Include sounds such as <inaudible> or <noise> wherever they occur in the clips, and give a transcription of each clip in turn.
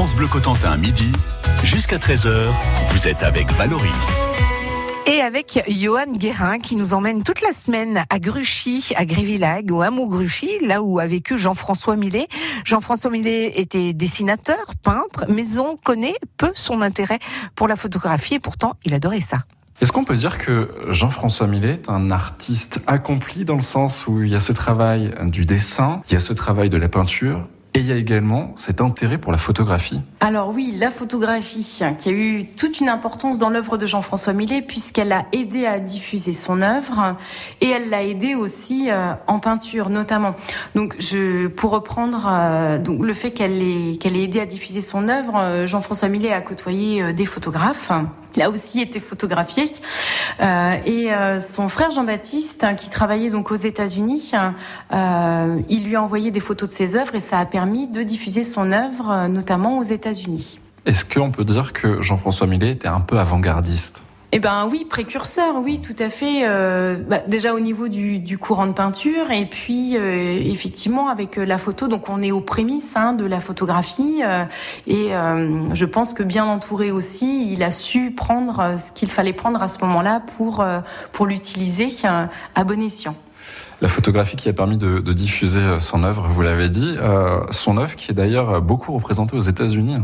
France Bleu Cotentin, midi, jusqu'à 13h, vous êtes avec Valoris. Et avec Johan Guérin qui nous emmène toute la semaine à Gruchy, à Grévillag, au hameau Gruchy, là où a vécu Jean-François Millet. Jean-François Millet était dessinateur, peintre, mais on connaît peu son intérêt pour la photographie et pourtant il adorait ça. Est-ce qu'on peut dire que Jean-François Millet est un artiste accompli dans le sens où il y a ce travail du dessin, il y a ce travail de la peinture et il y a également cet intérêt pour la photographie. Alors oui, la photographie, hein, qui a eu toute une importance dans l'œuvre de Jean-François Millet, puisqu'elle a aidé à diffuser son œuvre, et elle l'a aidé aussi euh, en peinture notamment. Donc, je, pour reprendre euh, donc le fait qu'elle ait, qu'elle ait aidé à diffuser son œuvre, euh, Jean-François Millet a côtoyé des photographes. Il a aussi été photographié. Euh, et euh, son frère Jean-Baptiste, hein, qui travaillait donc aux États-Unis, euh, il lui a envoyé des photos de ses œuvres et ça a permis de diffuser son œuvre, notamment aux États-Unis. Est-ce qu'on peut dire que Jean-François Millet était un peu avant-gardiste? Eh ben oui, précurseur, oui, tout à fait. Euh, bah, déjà au niveau du, courant de peinture, et puis euh, effectivement avec euh, la photo, donc on est aux prémices hein, de la photographie, et je pense que bien entouré aussi, il a su prendre ce qu'il fallait prendre à ce moment-là pour pour l'utiliser à bon escient. La photographie qui a permis de, diffuser son œuvre, vous l'avez dit, son œuvre qui est d'ailleurs beaucoup représentée aux États-Unis,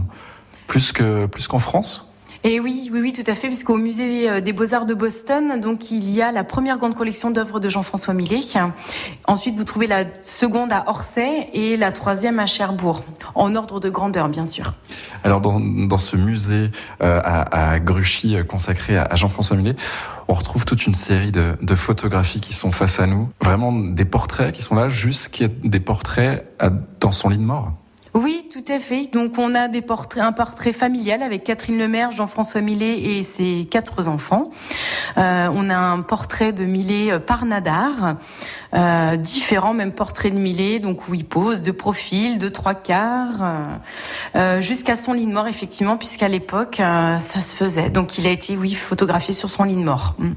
que plus qu'en France. Et oui, oui, oui, tout à fait, puisqu'au musée euh, des Beaux-Arts de Boston, donc il y a la première grande collection d'œuvres de Jean-François Millet. Ensuite, vous trouvez la seconde à Orsay et la troisième à Cherbourg, en ordre de grandeur, bien sûr. Alors, dans, ce musée euh, à, Gruchy euh, consacré à, Jean-François Millet, on retrouve toute une série de, photographies qui sont face à nous, vraiment des portraits qui sont là, jusqu'à des portraits dans son lit de mort. Oui, tout à fait. Donc on a un portrait familial avec Catherine Lemaire, Jean-François Millet et ses quatre enfants. Euh, on a un portrait de Millet euh, par Nadar, euh, différents, même portrait de Millet, donc où il pose de profil, de trois quarts, euh, jusqu'à son lit de mort effectivement, puisqu'à l'époque ça se faisait. Donc il a été, oui, photographié sur son lit de mort. Mm.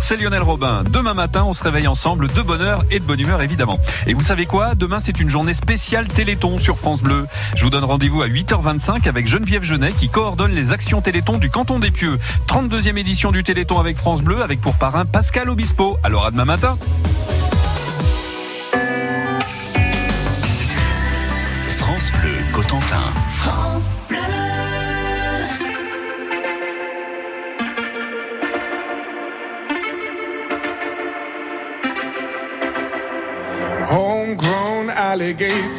C'est Lionel Robin. Demain matin, on se réveille ensemble de bonne heure et de bonne humeur évidemment. Et vous savez quoi? Demain, c'est une journée spéciale Téléthon sur France Bleu. Je vous donne rendez-vous à 8h25 avec Geneviève Genet qui coordonne les actions Téléthon du canton des Pieux. 32e édition du Téléthon avec France Bleu avec pour parrain Pascal Obispo. Alors à demain matin.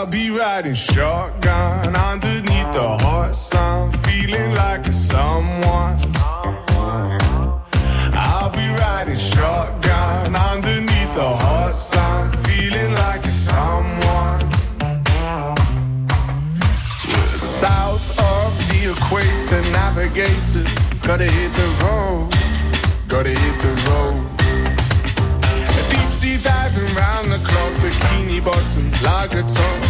I'll be riding shotgun underneath the hot sun, feeling like a someone. I'll be riding shotgun underneath the hot sun, feeling like a someone. South of the equator, navigator, gotta hit the road, gotta hit the road. Deep sea diving round the clock, bikini bottoms, lager tops.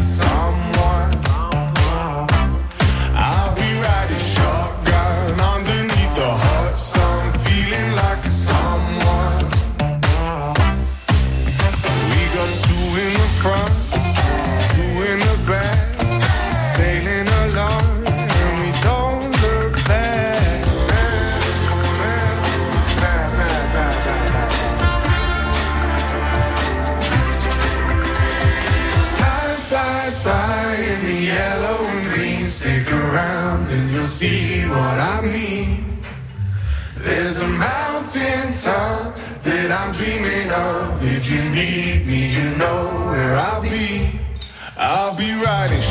see what I mean. There's a mountain top that I'm dreaming of. If you need me, you know where I'll be. I'll be riding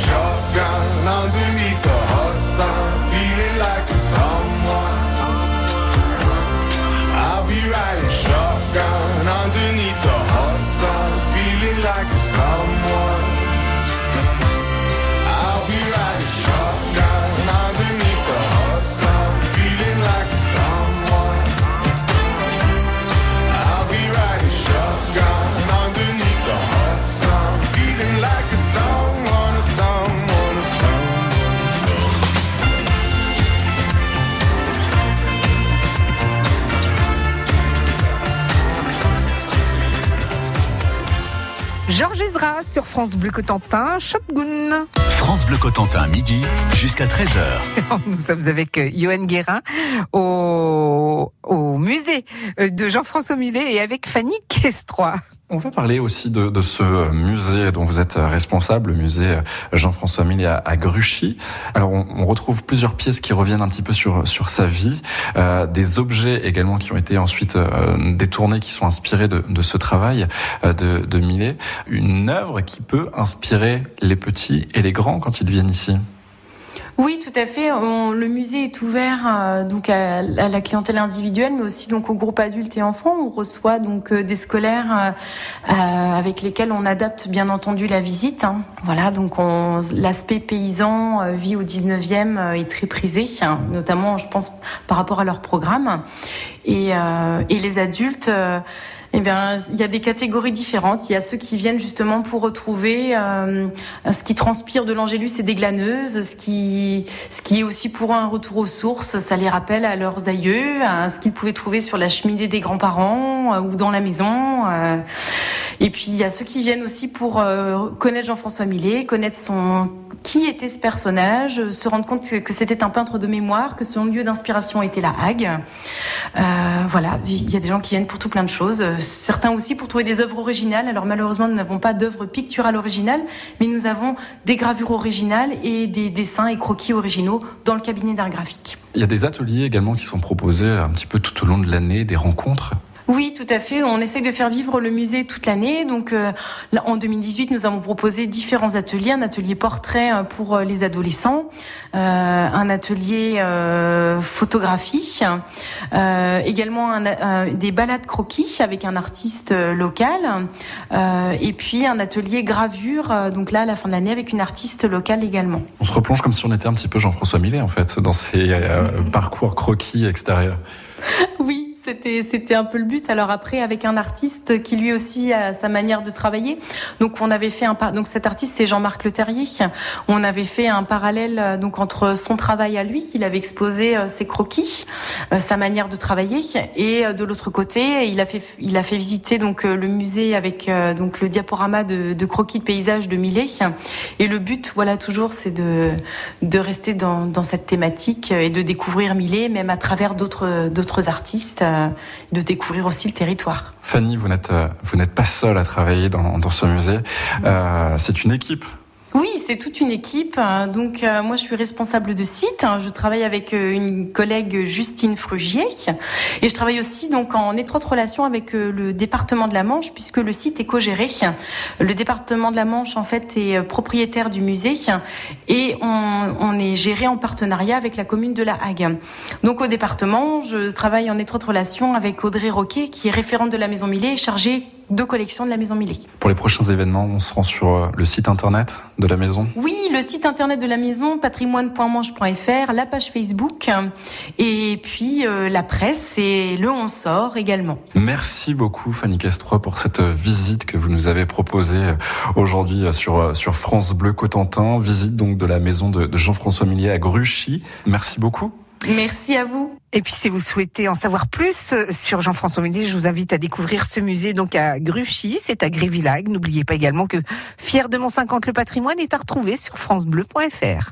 Georges Ezra sur France Bleu Cotentin, Shotgun. France Bleu Cotentin, midi jusqu'à 13h. <laughs> Nous sommes avec euh, Johan Guérin au, au musée euh, de Jean-François Millet et avec Fanny Questroy. On va parler aussi de, de ce musée dont vous êtes responsable, le musée Jean-François Millet à, à Gruchy. Alors on, on retrouve plusieurs pièces qui reviennent un petit peu sur sur sa vie, euh, des objets également qui ont été ensuite euh, détournés, qui sont inspirés de, de ce travail euh, de, de Millet. Une œuvre qui peut inspirer les petits et les grands quand ils viennent ici. Oui, tout à fait. Le musée est ouvert euh, donc à, la clientèle individuelle, mais aussi donc au groupe adultes et enfants. On reçoit donc euh, des scolaires euh, avec lesquels on adapte bien entendu la visite. hein. Voilà, donc on- l'aspect paysan, vie au 19e euh, est très prisé, hein, notamment, je pense, par rapport à leur programme. Et les adultes. Eh bien, il y a des catégories différentes. Il y a ceux qui viennent justement pour retrouver euh, ce qui transpire de l'angélus et des glaneuses, ce qui, ce qui est aussi pour un retour aux sources. Ça les rappelle à leurs aïeux, à ce qu'ils pouvaient trouver sur la cheminée des grands-parents euh, ou dans la maison. euh. Et puis il y a ceux qui viennent aussi pour connaître Jean-François Millet, connaître son qui était ce personnage, euh, se rendre compte que c'était un peintre de mémoire, que son lieu d'inspiration était la Hague. Euh, voilà, il y a des gens qui viennent pour tout plein de choses. Euh, Certains aussi pour trouver des œuvres originales. Alors malheureusement, nous n'avons pas d'œuvres picturales originales, mais nous avons des gravures originales et des dessins et croquis originaux dans le cabinet d'art graphique. Il y a des ateliers également qui sont proposés un petit peu tout au long de l'année, des rencontres. Oui, tout à fait. On essaye de faire vivre le musée toute l'année. Donc, euh, là, en 2018, nous avons proposé différents ateliers. Un atelier portrait euh, pour euh, les adolescents, euh, un atelier euh, photographie, également un, des balades croquis avec un artiste local, et puis un atelier gravure. donc là, à la fin de l'année, avec une artiste locale également. On se replonge comme si on était un petit peu Jean-François Millet en fait, dans ses parcours croquis extérieurs. Oui, c'était un peu le but. Alors après, avec un artiste qui lui aussi a sa manière de travailler. Donc on avait fait un donc cet artiste c'est Jean-Marc Le Terrier. On avait fait un parallèle euh, donc entre son travail à lui, il avait exposé euh, ses croquis, euh, sa manière de travailler, et de l'autre côté, il a fait il a fait visiter donc le musée avec donc le diaporama de, croquis de paysage de Millet. Et le but, voilà toujours, c'est de de rester dans dans cette thématique et de découvrir Millet, même à travers d'autres d'autres artistes, euh, de découvrir aussi le territoire. Fanny, vous n'êtes euh, pas seule à travailler dans, dans ce musée. Euh, c'est une équipe. Oui, c'est toute une équipe. Donc euh, moi, je suis responsable de site. Je travaille avec euh, une collègue Justine Frugier et je travaille aussi donc en étroite relation avec euh, le département de la Manche puisque le site est co-géré. Le département de la Manche en fait est propriétaire du musée et on, on est géré en partenariat avec la commune de La Hague. Donc au département, je travaille en étroite relation avec Audrey Roquet qui est référente de la Maison Millet et chargée de collection de la Maison Millet. Pour les prochains événements, on se rend sur euh, le site internet de la maison. Oui, le site internet de la maison, patrimoine.manche.fr, la page Facebook, et puis euh, la presse et le On sort également. Merci beaucoup Fanny Castroy pour cette euh, visite que vous nous avez proposée aujourd'hui sur, sur France Bleu Cotentin. Visite donc de la maison de, de Jean-François Millier à Gruchy. Merci beaucoup. Merci à vous. Et puis, si vous souhaitez en savoir plus euh, sur Jean-François Millet, je vous invite à découvrir ce musée donc à Gruchy, c'est à Grévillac. N'oubliez pas également que Fier de Mont 50 le patrimoine est à retrouver sur francebleu.fr.